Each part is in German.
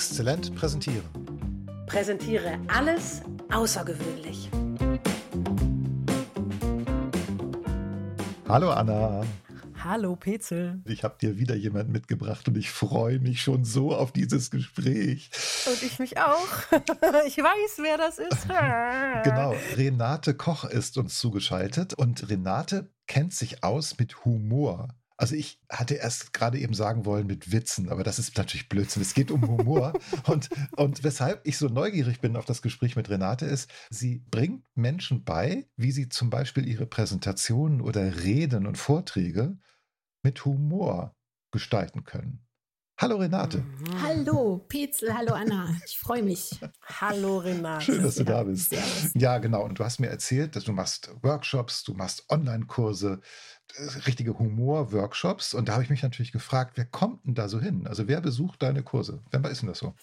Exzellent präsentieren. Präsentiere alles außergewöhnlich. Hallo Anna. Hallo Petzel. Ich habe dir wieder jemand mitgebracht und ich freue mich schon so auf dieses Gespräch. Und ich mich auch. Ich weiß, wer das ist. genau, Renate Koch ist uns zugeschaltet und Renate kennt sich aus mit Humor. Also ich hatte erst gerade eben sagen wollen mit Witzen, aber das ist natürlich Blödsinn. Es geht um Humor. und, und weshalb ich so neugierig bin auf das Gespräch mit Renate ist, sie bringt Menschen bei, wie sie zum Beispiel ihre Präsentationen oder Reden und Vorträge mit Humor gestalten können. Hallo Renate. Mhm. Hallo Petzel, hallo Anna. Ich freue mich. hallo Renate. Schön, dass du da bist. Ja, genau. Und du hast mir erzählt, dass du machst Workshops, du machst Online-Kurse, äh, richtige Humor-Workshops. Und da habe ich mich natürlich gefragt, wer kommt denn da so hin? Also wer besucht deine Kurse? Wer ist denn das so?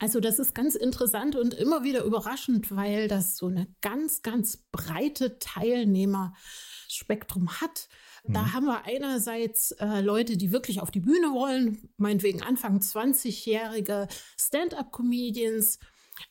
Also das ist ganz interessant und immer wieder überraschend, weil das so eine ganz, ganz breite Teilnehmerspektrum hat. Da mhm. haben wir einerseits äh, Leute, die wirklich auf die Bühne wollen, meinetwegen Anfang 20-jährige Stand-up-Comedians.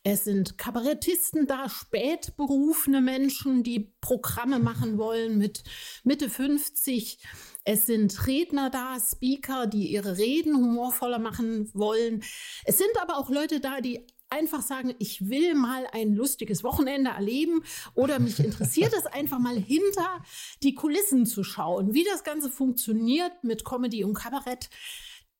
Es sind Kabarettisten da, spätberufene Menschen, die Programme machen wollen mit Mitte 50. Es sind Redner da, Speaker, die ihre Reden humorvoller machen wollen. Es sind aber auch Leute da, die einfach sagen, ich will mal ein lustiges Wochenende erleben oder mich interessiert es einfach mal hinter die Kulissen zu schauen, wie das Ganze funktioniert mit Comedy und Kabarett.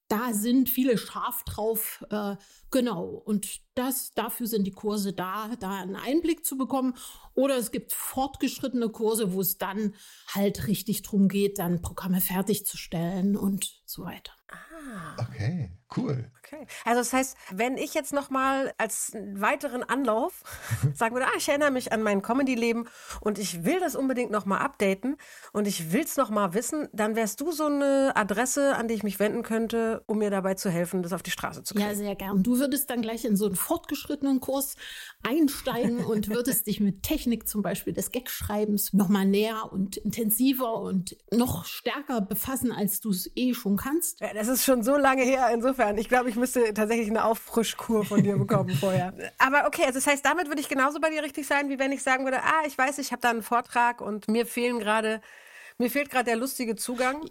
Da sind viele scharf drauf, äh, genau. Und das, dafür sind die Kurse da, da einen Einblick zu bekommen. Oder es gibt fortgeschrittene Kurse, wo es dann halt richtig drum geht, dann Programme fertigzustellen und so weiter. Ah. Okay, cool. Okay. Also das heißt, wenn ich jetzt noch mal als weiteren Anlauf sagen würde, ah, ich erinnere mich an mein Comedy-Leben und ich will das unbedingt noch mal updaten und ich will es noch mal wissen, dann wärst du so eine Adresse, an die ich mich wenden könnte, um mir dabei zu helfen, das auf die Straße zu kriegen. Ja, sehr gern. Du würdest dann gleich in so einen fortgeschrittenen Kurs einsteigen und würdest dich mit Technik zum Beispiel des Gagschreibens noch mal näher und intensiver und noch stärker befassen, als du es eh schon kannst. Ja, das ist schon so lange her. Insofern, ich glaube, ich müsste tatsächlich eine Auffrischkur von dir bekommen vorher. Aber okay, also das heißt, damit würde ich genauso bei dir richtig sein, wie wenn ich sagen würde, ah, ich weiß, ich habe da einen Vortrag und mir fehlen gerade, mir fehlt gerade der lustige Zugang.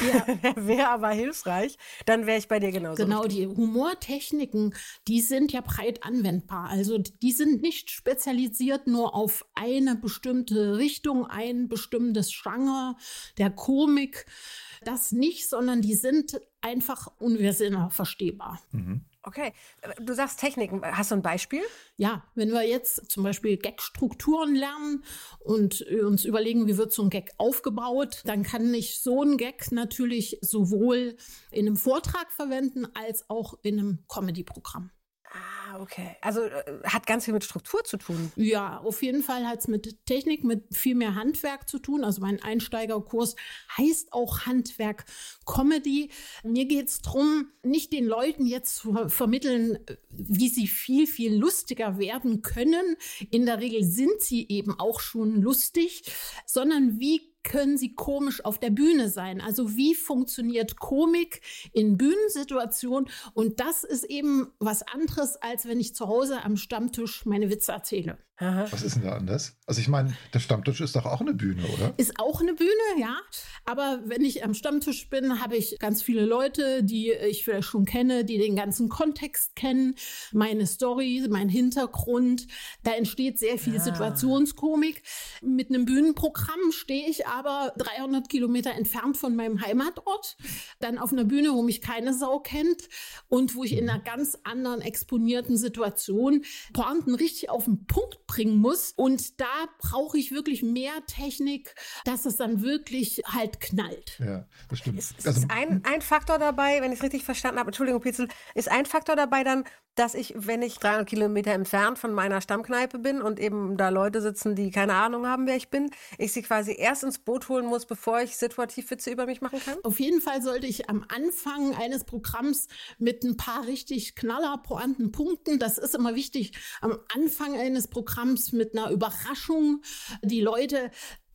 Ja. wäre aber hilfreich, dann wäre ich bei dir genauso. Genau, richtig. die Humortechniken, die sind ja breit anwendbar. Also die sind nicht spezialisiert nur auf eine bestimmte Richtung, ein bestimmtes Genre der Komik. Das nicht, sondern die sind einfach universell verstehbar. Mhm. Okay, du sagst Techniken. Hast du ein Beispiel? Ja, wenn wir jetzt zum Beispiel Gag-Strukturen lernen und uns überlegen, wie wird so ein Gag aufgebaut, dann kann ich so ein Gag natürlich sowohl in einem Vortrag verwenden als auch in einem Comedy-Programm. Ah, okay. Also äh, hat ganz viel mit Struktur zu tun. Ja, auf jeden Fall hat es mit Technik, mit viel mehr Handwerk zu tun. Also mein Einsteigerkurs heißt auch Handwerk Comedy. Mir geht es darum, nicht den Leuten jetzt zu vermitteln, wie sie viel, viel lustiger werden können. In der Regel sind sie eben auch schon lustig, sondern wie können sie komisch auf der Bühne sein? Also wie funktioniert Komik in Bühnensituationen? Und das ist eben was anderes, als wenn ich zu Hause am Stammtisch meine Witze erzähle. Was ist denn da anders? Also ich meine, der Stammtisch ist doch auch eine Bühne, oder? Ist auch eine Bühne, ja. Aber wenn ich am Stammtisch bin, habe ich ganz viele Leute, die ich vielleicht schon kenne, die den ganzen Kontext kennen, meine Story, mein Hintergrund. Da entsteht sehr viel ja. Situationskomik. Mit einem Bühnenprogramm stehe ich aber 300 Kilometer entfernt von meinem Heimatort, dann auf einer Bühne, wo mich keine Sau kennt und wo ich in einer ganz anderen exponierten Situation Pointen richtig auf den Punkt bringen muss. Und da brauche ich wirklich mehr Technik, dass es dann wirklich halt knallt. Ja, das stimmt. Ist, also, ist ein, ein Faktor dabei, wenn ich es richtig verstanden habe, Entschuldigung, Pitzel, ist ein Faktor dabei dann, dass ich, wenn ich 300 Kilometer entfernt von meiner Stammkneipe bin und eben da Leute sitzen, die keine Ahnung haben, wer ich bin, ich sie quasi erst ins Boot holen muss, bevor ich situativ Witze über mich machen kann? Auf jeden Fall sollte ich am Anfang eines Programms mit ein paar richtig knaller, pointen Punkten, das ist immer wichtig, am Anfang eines Programms mit einer Überraschung die Leute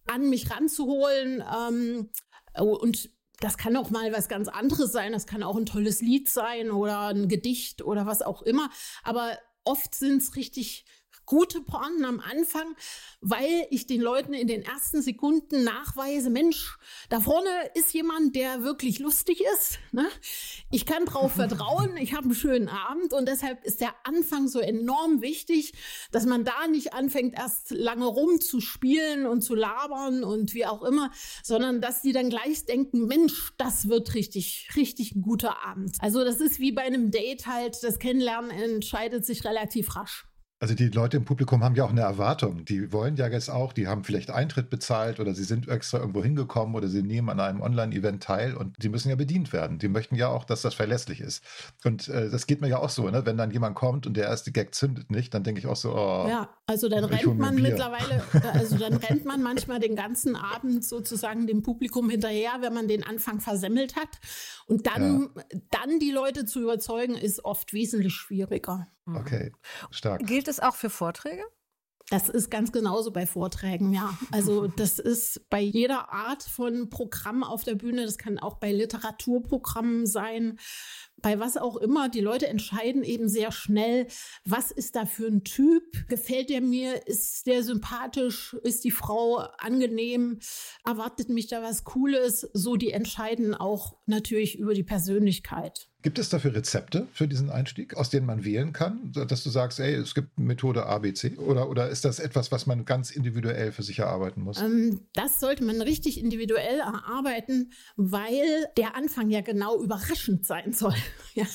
an mich ranzuholen ähm, und das kann auch mal was ganz anderes sein. Das kann auch ein tolles Lied sein oder ein Gedicht oder was auch immer. Aber oft sind es richtig gute Pointen am Anfang, weil ich den Leuten in den ersten Sekunden nachweise, Mensch, da vorne ist jemand, der wirklich lustig ist. Ne? Ich kann drauf vertrauen, ich habe einen schönen Abend und deshalb ist der Anfang so enorm wichtig, dass man da nicht anfängt, erst lange rumzuspielen und zu labern und wie auch immer, sondern dass die dann gleich denken, Mensch, das wird richtig, richtig ein guter Abend. Also das ist wie bei einem Date halt, das Kennenlernen entscheidet sich relativ rasch. Also die Leute im Publikum haben ja auch eine Erwartung. Die wollen ja jetzt auch, die haben vielleicht Eintritt bezahlt oder sie sind extra irgendwo hingekommen oder sie nehmen an einem Online-Event teil und die müssen ja bedient werden. Die möchten ja auch, dass das verlässlich ist. Und äh, das geht mir ja auch so, ne? wenn dann jemand kommt und der erste Gag zündet nicht, dann denke ich auch so, oh. Ja, also dann rennt man mittlerweile, also dann rennt man manchmal den ganzen Abend sozusagen dem Publikum hinterher, wenn man den Anfang versemmelt hat. Und dann, ja. dann die Leute zu überzeugen, ist oft wesentlich schwieriger. Okay, stark. Gilt es auch für Vorträge? Das ist ganz genauso bei Vorträgen, ja. Also das ist bei jeder Art von Programm auf der Bühne, das kann auch bei Literaturprogrammen sein, bei was auch immer. Die Leute entscheiden eben sehr schnell, was ist da für ein Typ? Gefällt der mir? Ist der sympathisch? Ist die Frau angenehm? Erwartet mich da was Cooles? So, die entscheiden auch natürlich über die Persönlichkeit. Gibt es dafür Rezepte für diesen Einstieg, aus denen man wählen kann, dass du sagst, ey, es gibt Methode ABC? Oder, oder ist das etwas, was man ganz individuell für sich erarbeiten muss? Ähm, das sollte man richtig individuell erarbeiten, weil der Anfang ja genau überraschend sein soll. ja.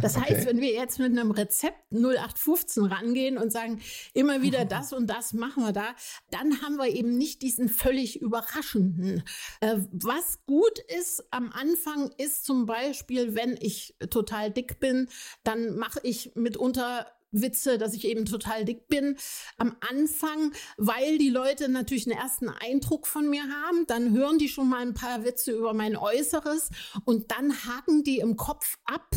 Das heißt, okay. wenn wir jetzt mit einem Rezept 0815 rangehen und sagen, immer wieder das und das machen wir da, dann haben wir eben nicht diesen völlig überraschenden. Äh, was gut ist am Anfang ist zum Beispiel, wenn ich total dick bin, dann mache ich mitunter Witze, dass ich eben total dick bin am Anfang, weil die Leute natürlich einen ersten Eindruck von mir haben. Dann hören die schon mal ein paar Witze über mein Äußeres und dann haken die im Kopf ab.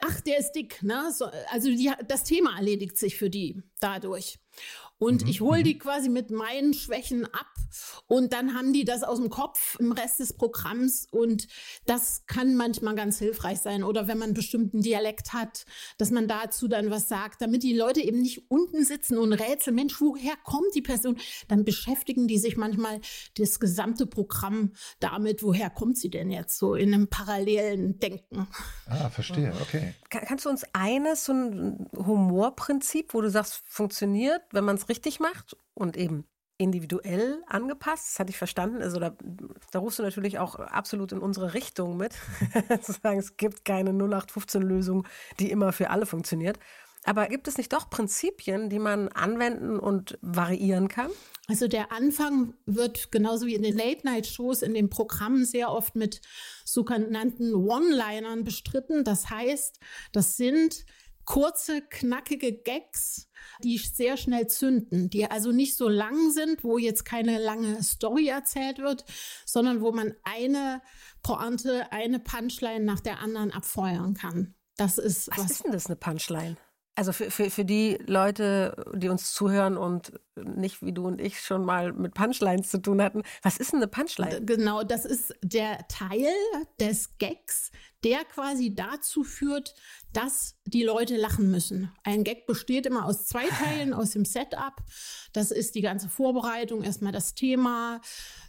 Ach, der ist dick, ne? So, also die, das Thema erledigt sich für die dadurch. Und mhm. ich hole die mhm. quasi mit meinen Schwächen ab und dann haben die das aus dem Kopf im Rest des Programms und das kann manchmal ganz hilfreich sein. Oder wenn man einen bestimmten Dialekt hat, dass man dazu dann was sagt, damit die Leute eben nicht unten sitzen und rätseln, Mensch, woher kommt die Person? Dann beschäftigen die sich manchmal das gesamte Programm damit, woher kommt sie denn jetzt so in einem parallelen Denken. Ah, verstehe, okay. Kannst du uns eines, so ein Humorprinzip, wo du sagst, funktioniert, wenn man es richtig macht und eben individuell angepasst. Das hatte ich verstanden. Also da, da rufst du natürlich auch absolut in unsere Richtung mit. Zu sagen, es gibt keine 0815-Lösung, die immer für alle funktioniert. Aber gibt es nicht doch Prinzipien, die man anwenden und variieren kann? Also der Anfang wird genauso wie in den Late-Night-Shows in den Programmen sehr oft mit sogenannten One-Linern bestritten. Das heißt, das sind kurze, knackige Gags, die sehr schnell zünden, die also nicht so lang sind, wo jetzt keine lange Story erzählt wird, sondern wo man eine Pointe, eine Punchline nach der anderen abfeuern kann. Das ist was, was ist denn das eine Punchline? Also für, für, für die Leute, die uns zuhören und nicht wie du und ich schon mal mit Punchlines zu tun hatten, was ist denn eine Punchline? Genau, das ist der Teil des Gags, der quasi dazu führt, dass die Leute lachen müssen. Ein Gag besteht immer aus zwei Teilen, aus dem Setup. Das ist die ganze Vorbereitung, erstmal das Thema,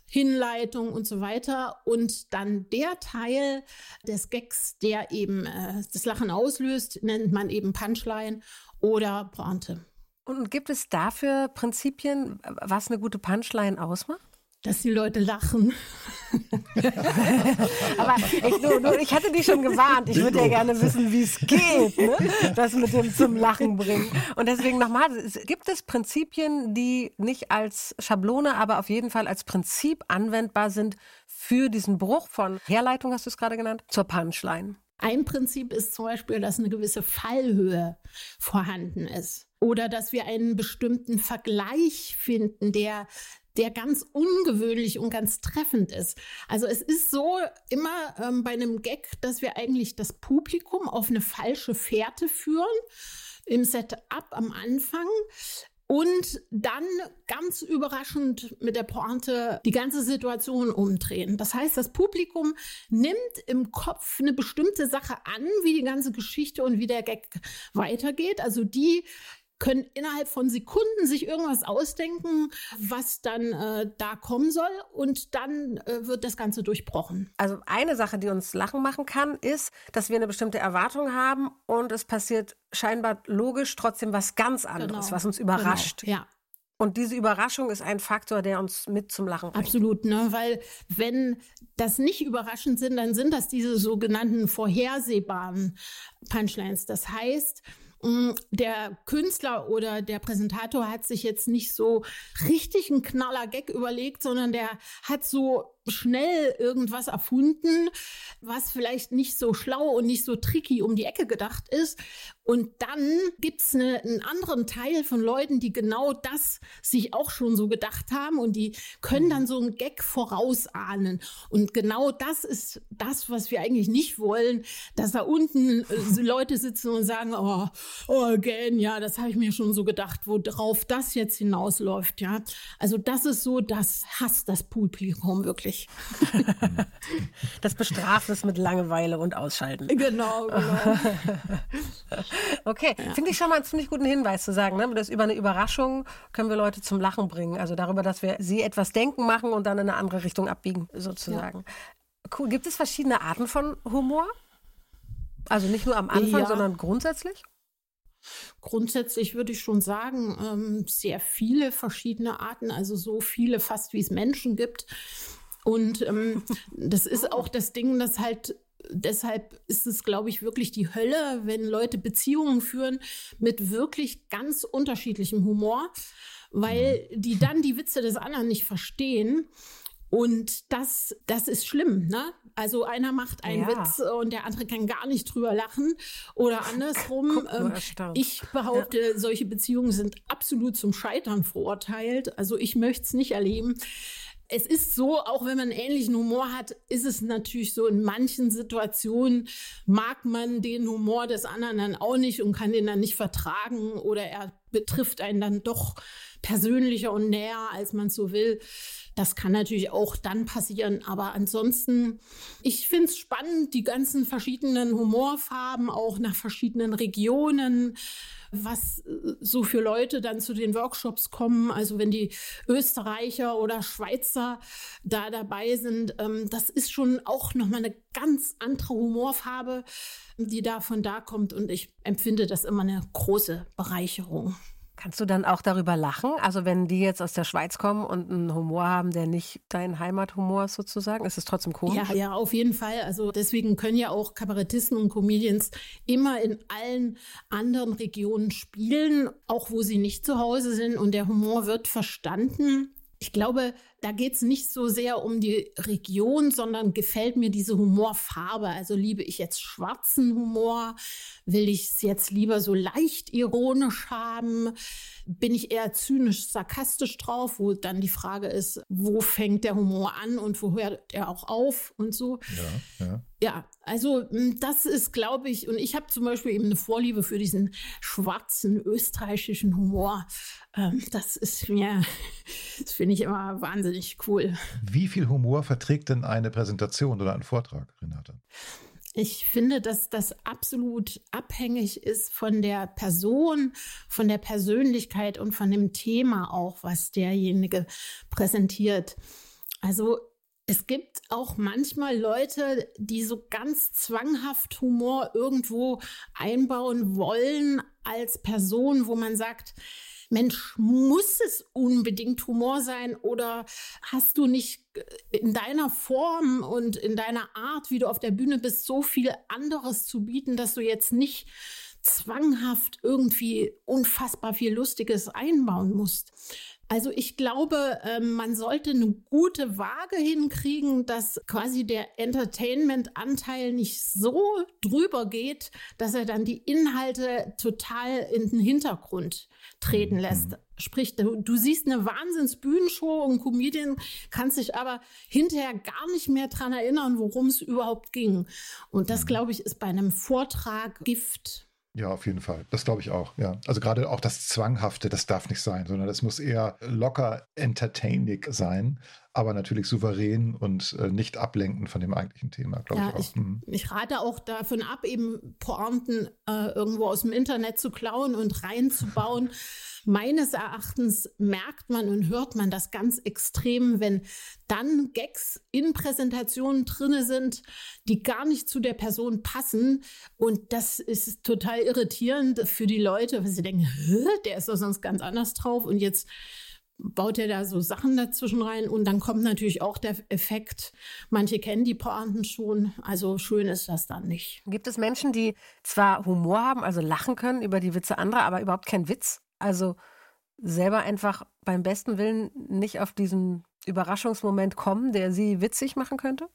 Hinleitung und so weiter. Und dann der Teil des Gags, der eben äh, das Lachen auslöst, nennt man eben Punchline oder Pointe. Und gibt es dafür Prinzipien, was eine gute Punchline ausmacht? Dass die Leute lachen. Aber ich, du, du, ich hatte dich schon gewarnt. Ich würde ja gerne wissen, wie es geht, ne? das mit dem zum Lachen bringen. Und deswegen nochmal, gibt es Prinzipien, die nicht als Schablone, aber auf jeden Fall als Prinzip anwendbar sind für diesen Bruch von Herleitung, hast du es gerade genannt, zur Punchline? Ein Prinzip ist zum Beispiel, dass eine gewisse Fallhöhe vorhanden ist. Oder dass wir einen bestimmten Vergleich finden, der der ganz ungewöhnlich und ganz treffend ist. Also es ist so immer ähm, bei einem Gag, dass wir eigentlich das Publikum auf eine falsche Fährte führen im Setup am Anfang. und dann ganz überraschend mit der Pointe die ganze Situation umdrehen. Das heißt, das Publikum nimmt im Kopf eine bestimmte Sache an, wie die ganze Geschichte und wie der Gag weitergeht. Also die können innerhalb von Sekunden sich irgendwas ausdenken, was dann äh, da kommen soll und dann äh, wird das Ganze durchbrochen. Also eine Sache, die uns lachen machen kann, ist, dass wir eine bestimmte Erwartung haben und es passiert scheinbar logisch trotzdem was ganz anderes, genau. was uns überrascht. Genau. Ja. Und diese Überraschung ist ein Faktor, der uns mit zum Lachen bringt. Absolut, ne? weil wenn das nicht überraschend sind, dann sind das diese sogenannten vorhersehbaren Punchlines. Das heißt, der Künstler oder der Präsentator hat sich jetzt nicht so richtig einen knaller Gag überlegt, sondern der hat so schnell irgendwas erfunden, was vielleicht nicht so schlau und nicht so tricky um die Ecke gedacht ist. Und dann gibt's eine, einen anderen Teil von Leuten, die genau das sich auch schon so gedacht haben und die können dann so einen Gag vorausahnen. Und genau das ist das, was wir eigentlich nicht wollen, dass da unten äh, Leute sitzen und sagen, oh, oh again, ja, das habe ich mir schon so gedacht, worauf das jetzt hinausläuft, ja. Also das ist so, das hasst das Publikum wirklich nicht. Das bestraft es mit Langeweile und Ausschalten. Genau, genau. okay, ja. finde ich schon mal einen ziemlich guten Hinweis zu sagen, ne? dass über eine Überraschung können wir Leute zum Lachen bringen. Also darüber, dass wir sie etwas denken machen und dann in eine andere Richtung abbiegen, sozusagen. Ja. Cool. Gibt es verschiedene Arten von Humor? Also nicht nur am Anfang, ja. sondern grundsätzlich? Grundsätzlich würde ich schon sagen, ähm, sehr viele verschiedene Arten, also so viele fast wie es Menschen gibt. Und ähm, das ist auch das Ding, das halt deshalb ist es, glaube ich, wirklich die Hölle, wenn Leute Beziehungen führen mit wirklich ganz unterschiedlichem Humor, weil mhm. die dann die Witze des anderen nicht verstehen. Und das, das ist schlimm, ne? Also einer macht einen ja. Witz und der andere kann gar nicht drüber lachen. Oder andersrum. Ähm, ich behaupte, ja. solche Beziehungen sind absolut zum Scheitern verurteilt. Also ich möchte es nicht erleben es ist so, auch wenn man ähnlichen Humor hat, ist es natürlich so, in manchen Situationen mag man den Humor des anderen dann auch nicht und kann den dann nicht vertragen oder er betrifft einen dann doch persönlicher und näher, als man so will. Das kann natürlich auch dann passieren. Aber ansonsten, ich finde es spannend, die ganzen verschiedenen Humorfarben auch nach verschiedenen Regionen was äh, so für Leute dann zu den Workshops kommen. Also wenn die Österreicher oder Schweizer da dabei sind, ähm, das ist schon auch nochmal eine ganz andere Humorfarbe, die da von da kommt. Und ich empfinde das immer eine große Bereicherung. Kannst du dann auch darüber lachen? Also wenn die jetzt aus der Schweiz kommen und einen Humor haben, der nicht dein Heimathumor ist sozusagen, ist es trotzdem komisch? Ja, ja, auf jeden Fall. Also deswegen können ja auch Kabarettisten und Comedians immer in allen anderen Regionen spielen, auch wo sie nicht zu Hause sind und der Humor wird verstanden. Ich glaube, da geht es nicht so sehr um die Region, sondern gefällt mir diese Humorfarbe. Also liebe ich jetzt schwarzen Humor? Will ich es jetzt lieber so leicht ironisch haben? Bin ich eher zynisch, sarkastisch drauf, wo dann die Frage ist, wo fängt der Humor an und wo hört er auch auf und so. Ja, ja. Ja, also hm, das ist, glaube ich, und ich habe zum Beispiel eben eine Vorliebe für diesen schwarzen österreichischen Humor. Ähm, das ist mir, das finde ich immer wahnsinnig cool. Wie viel Humor verträgt denn eine Präsentation oder ein Vortrag, Renate? Ich finde, dass das absolut abhängig ist von der Person, von der Persönlichkeit und von dem Thema auch, was derjenige präsentiert. Also es gibt auch manchmal Leute, die so ganz zwanghaft Humor irgendwo einbauen wollen als Person, wo man sagt, Mensch, muss es unbedingt Humor sein oder hast du nicht in deiner Form und in deiner Art, wie du auf der Bühne bist, so viel anderes zu bieten, dass du jetzt nicht zwanghaft irgendwie unfassbar viel Lustiges einbauen musst. Also ich glaube, ähm, man sollte eine gute Waage hinkriegen, dass quasi der Entertainment-Anteil nicht so drüber geht, dass er dann die Inhalte total in den Hintergrund treten mhm. lässt. Sprich, du, du siehst eine Wahnsinns-Bühnenshow und Comedian kann sich aber hinterher gar nicht mehr dran erinnern, worum es überhaupt ging. Und das, mhm. glaube ich, ist bei einem Vortrag Gift. Ja, auf jeden Fall. Das glaube ich auch, ja. Also gerade auch das Zwanghafte, das darf nicht sein, sondern das muss eher locker entertaining sein, aber natürlich souverän und äh, nicht ablenken von dem eigentlichen Thema, glaube ja, ich auch. Ich, mhm. ich, rate auch davon ab, eben Pointen äh, irgendwo aus dem Internet zu klauen und reinzubauen. Meines Erachtens merkt man und hört man das ganz extrem, wenn dann Gags in Präsentationen drinne sind, die gar nicht zu der Person passen. Und das ist total irritierend für die Leute, weil sie denken, der ist doch sonst ganz anders drauf und jetzt baut er da so Sachen dazwischen rein und dann kommt natürlich auch der Effekt, manche kennen die Pointen schon, also schön ist das dann nicht. Gibt es Menschen, die zwar Humor haben, also lachen können über die Witze anderer, aber überhaupt keinen Witz? Also selber einfach beim besten Willen nicht auf diesen Überraschungsmoment kommen, der sie witzig machen könnte?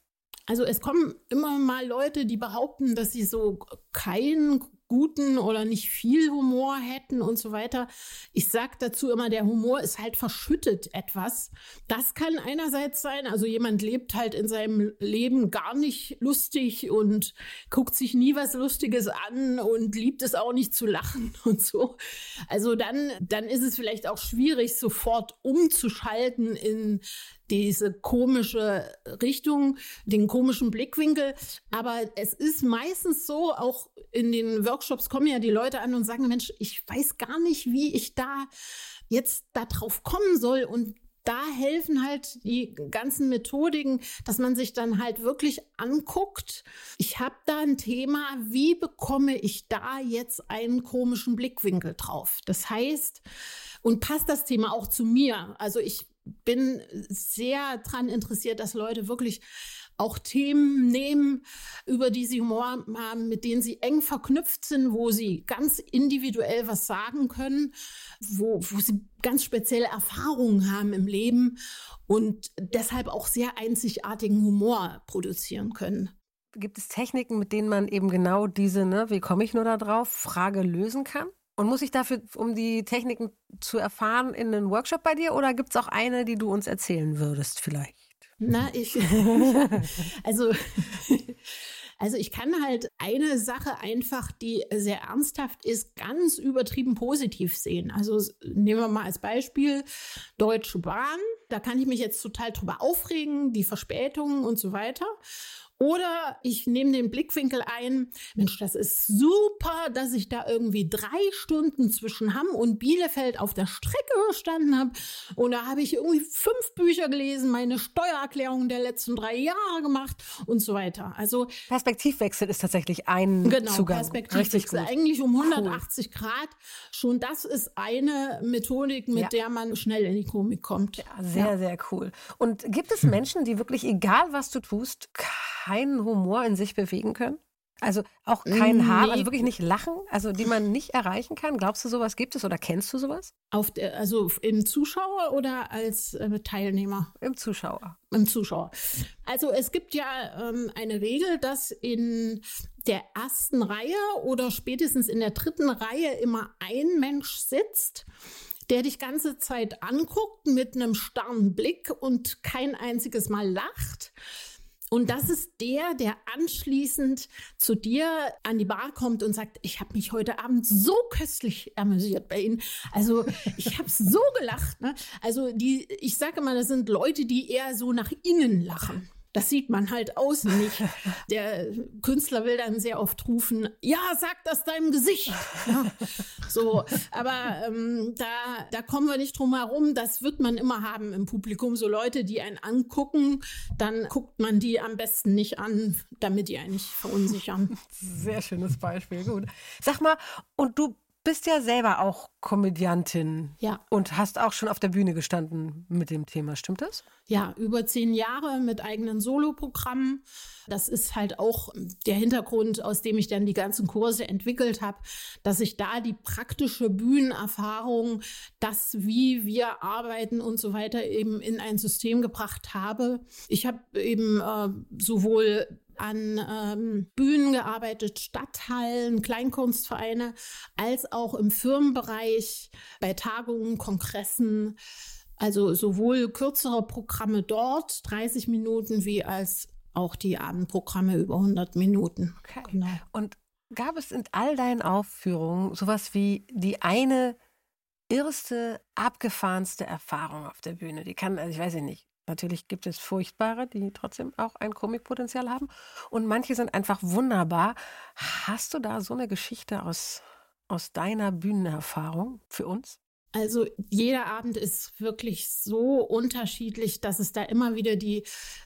Also es kommen immer mal Leute, die behaupten, dass sie so keinen guten oder nicht viel Humor hätten und so weiter. Ich sage dazu immer, der Humor ist halt verschüttet etwas. Das kann einerseits sein, also jemand lebt halt in seinem Leben gar nicht lustig und guckt sich nie was Lustiges an und liebt es auch nicht zu lachen und so. Also dann, dann ist es vielleicht auch schwierig, sofort umzuschalten in diese komische Richtung, den komischen Blickwinkel. Aber es ist meistens so, auch in den Workshops kommen ja die Leute an und sagen, Mensch, ich weiß gar nicht, wie ich da jetzt darauf kommen soll. Und da helfen halt die ganzen Methodiken, dass man sich dann halt wirklich anguckt. Ich habe da ein Thema, wie bekomme ich da jetzt einen komischen Blickwinkel drauf? Das heißt, und passt das Thema auch zu mir? Also ich bin sehr daran interessiert, dass Leute wirklich auch Themen nehmen, über die sie Humor haben, mit denen sie eng verknüpft sind, wo sie ganz individuell was sagen können, wo, wo sie ganz spezielle Erfahrungen haben im Leben und deshalb auch sehr einzigartigen Humor produzieren können. Gibt es Techniken, mit denen man eben genau diese, ne, wie komme ich nur da drauf, Frage lösen kann? Und muss ich dafür, um die Techniken zu erfahren, in einen Workshop bei dir oder gibt es auch eine, die du uns erzählen würdest vielleicht? Na, ich. also. Also ich kann halt eine Sache einfach, die sehr ernsthaft ist, ganz übertrieben positiv sehen. Also nehmen wir mal als Beispiel Deutsche Bahn. Da kann ich mich jetzt total drüber aufregen, die Verspätungen und so weiter. Oder ich nehme den Blickwinkel ein, Mensch, das ist super, dass ich da irgendwie drei Stunden zwischen Hamm und Bielefeld auf der Strecke gestanden habe. Und da habe ich irgendwie fünf Bücher gelesen, meine Steuererklärung der letzten drei Jahre gemacht und so weiter. Also Perspektivwechsel ist tatsächlich ein genau, Zugang. Perspektivwechsel eigentlich um 180 cool. Grad. Schon das ist eine Methodik, mit ja. der man schnell in die Komik kommt. Ja, sehr, ja. sehr cool. Und gibt es Menschen, die wirklich, egal was du tust, keinen Humor in sich bewegen können? Also auch kein Haar, also wirklich nicht lachen, also die man nicht erreichen kann. Glaubst du, sowas gibt es oder kennst du sowas? Auf der, also im Zuschauer oder als äh, Teilnehmer? Im Zuschauer. Im Zuschauer. Also es gibt ja ähm, eine Regel, dass in der ersten Reihe oder spätestens in der dritten Reihe immer ein Mensch sitzt, der dich ganze Zeit anguckt mit einem starren Blick und kein einziges Mal lacht. Und das ist der, der anschließend zu dir an die Bar kommt und sagt, ich habe mich heute Abend so köstlich amüsiert bei Ihnen. Also ich habe so gelacht. Ne? Also die, ich sage mal, das sind Leute, die eher so nach innen lachen. Das sieht man halt außen nicht. Der Künstler will dann sehr oft rufen, ja, sag das deinem Gesicht. Ja, so, aber ähm, da, da kommen wir nicht drum herum. Das wird man immer haben im Publikum. So Leute, die einen angucken, dann guckt man die am besten nicht an, damit die einen nicht verunsichern. Sehr schönes Beispiel, gut. Sag mal, und du bist ja selber auch Komödiantin. Ja. Und hast auch schon auf der Bühne gestanden mit dem Thema, stimmt das? Ja, über zehn Jahre mit eigenen Soloprogrammen. Das ist halt auch der Hintergrund, aus dem ich dann die ganzen Kurse entwickelt habe, dass ich da die praktische Bühnenerfahrung, das, wie wir arbeiten und so weiter, eben in ein System gebracht habe. Ich habe eben äh, sowohl an ähm, Bühnen gearbeitet, Stadthallen, Kleinkunstvereine, als auch im Firmenbereich, bei Tagungen, Kongressen. Also sowohl kürzere Programme dort, 30 Minuten, wie als auch die Abendprogramme über 100 Minuten. Okay. Genau. Und Gab es in all deinen Aufführungen sowas wie die eine erste, abgefahrenste Erfahrung auf der Bühne? Die kann, also ich weiß nicht, Natürlich gibt es furchtbare, die trotzdem auch ein Komikpotenzial haben. Und manche sind einfach wunderbar. Hast du da so eine Geschichte aus, aus deiner Bühnenerfahrung für uns? Also jeder Abend ist wirklich so unterschiedlich, dass es da immer wieder die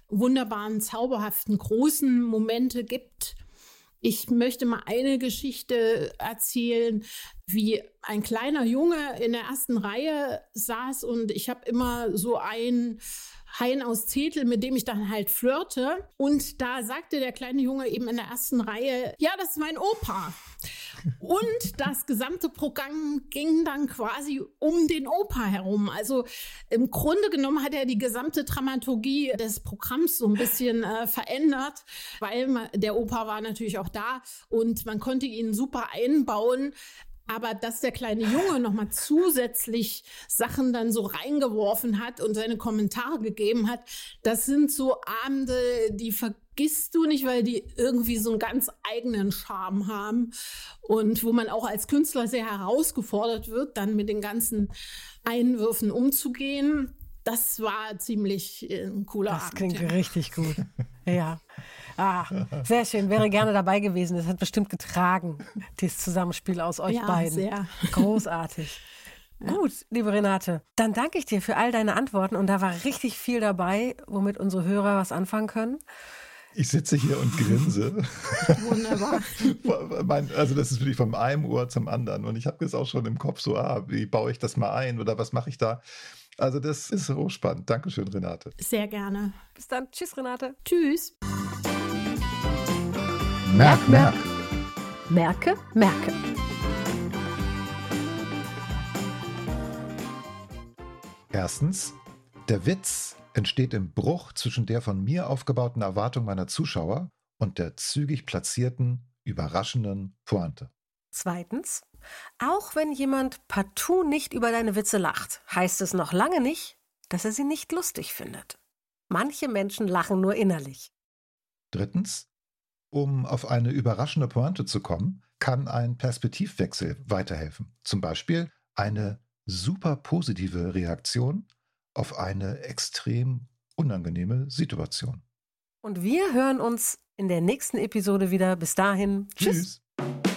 wunderbaren, zauberhaften, großen Momente gibt. Ich möchte mal eine Geschichte erzählen, wie ein kleiner Junge in der ersten Reihe saß und ich habe immer so ein Hein aus Zetel, mit dem ich dann halt flirte. Und da sagte der kleine Junge eben in der ersten Reihe, ja, das ist mein Opa. Und das gesamte Programm ging dann quasi um den Opa herum. Also im Grunde genommen hat er die gesamte Dramaturgie des Programms so ein bisschen äh, verändert, weil man, der Opa war natürlich auch da und man konnte ihn super einbauen. Aber dass der kleine Junge nochmal zusätzlich Sachen dann so reingeworfen hat und seine Kommentare gegeben hat, das sind so Abende, die vergisst du nicht, weil die irgendwie so einen ganz eigenen Charme haben und wo man auch als Künstler sehr herausgefordert wird, dann mit den ganzen Einwürfen umzugehen. Das war ziemlich äh, ein cooler das Abend. Das klingt ja. richtig gut. Ja. Ah, sehr schön. Wäre gerne dabei gewesen. Das hat bestimmt getragen, dieses Zusammenspiel aus euch ja, beiden. Sehr. Großartig. Ja. Gut, liebe Renate, dann danke ich dir für all deine Antworten und da war richtig viel dabei, womit unsere Hörer was anfangen können. Ich sitze hier und grinse. Wunderbar. also das ist wirklich von einem Ohr zum anderen und ich habe jetzt auch schon im Kopf so, ah, wie baue ich das mal ein oder was mache ich da? Also das ist hochspannend. Dankeschön, Renate. Sehr gerne. Bis dann. Tschüss, Renate. Tschüss. Merk, merk. Merke, merke. Erstens, der Witz entsteht im Bruch zwischen der von mir aufgebauten Erwartung meiner Zuschauer und der zügig platzierten, überraschenden Pointe. Zweitens, auch wenn jemand partout nicht über deine Witze lacht, heißt es noch lange nicht, dass er sie nicht lustig findet. Manche Menschen lachen nur innerlich. Drittens, um auf eine überraschende Pointe zu kommen, kann ein Perspektivwechsel weiterhelfen. Zum Beispiel eine super positive Reaktion auf eine extrem unangenehme Situation. Und wir hören uns in der nächsten Episode wieder. Bis dahin. Tschüss. tschüss.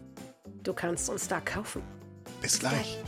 Du kannst uns da kaufen. Bis gleich.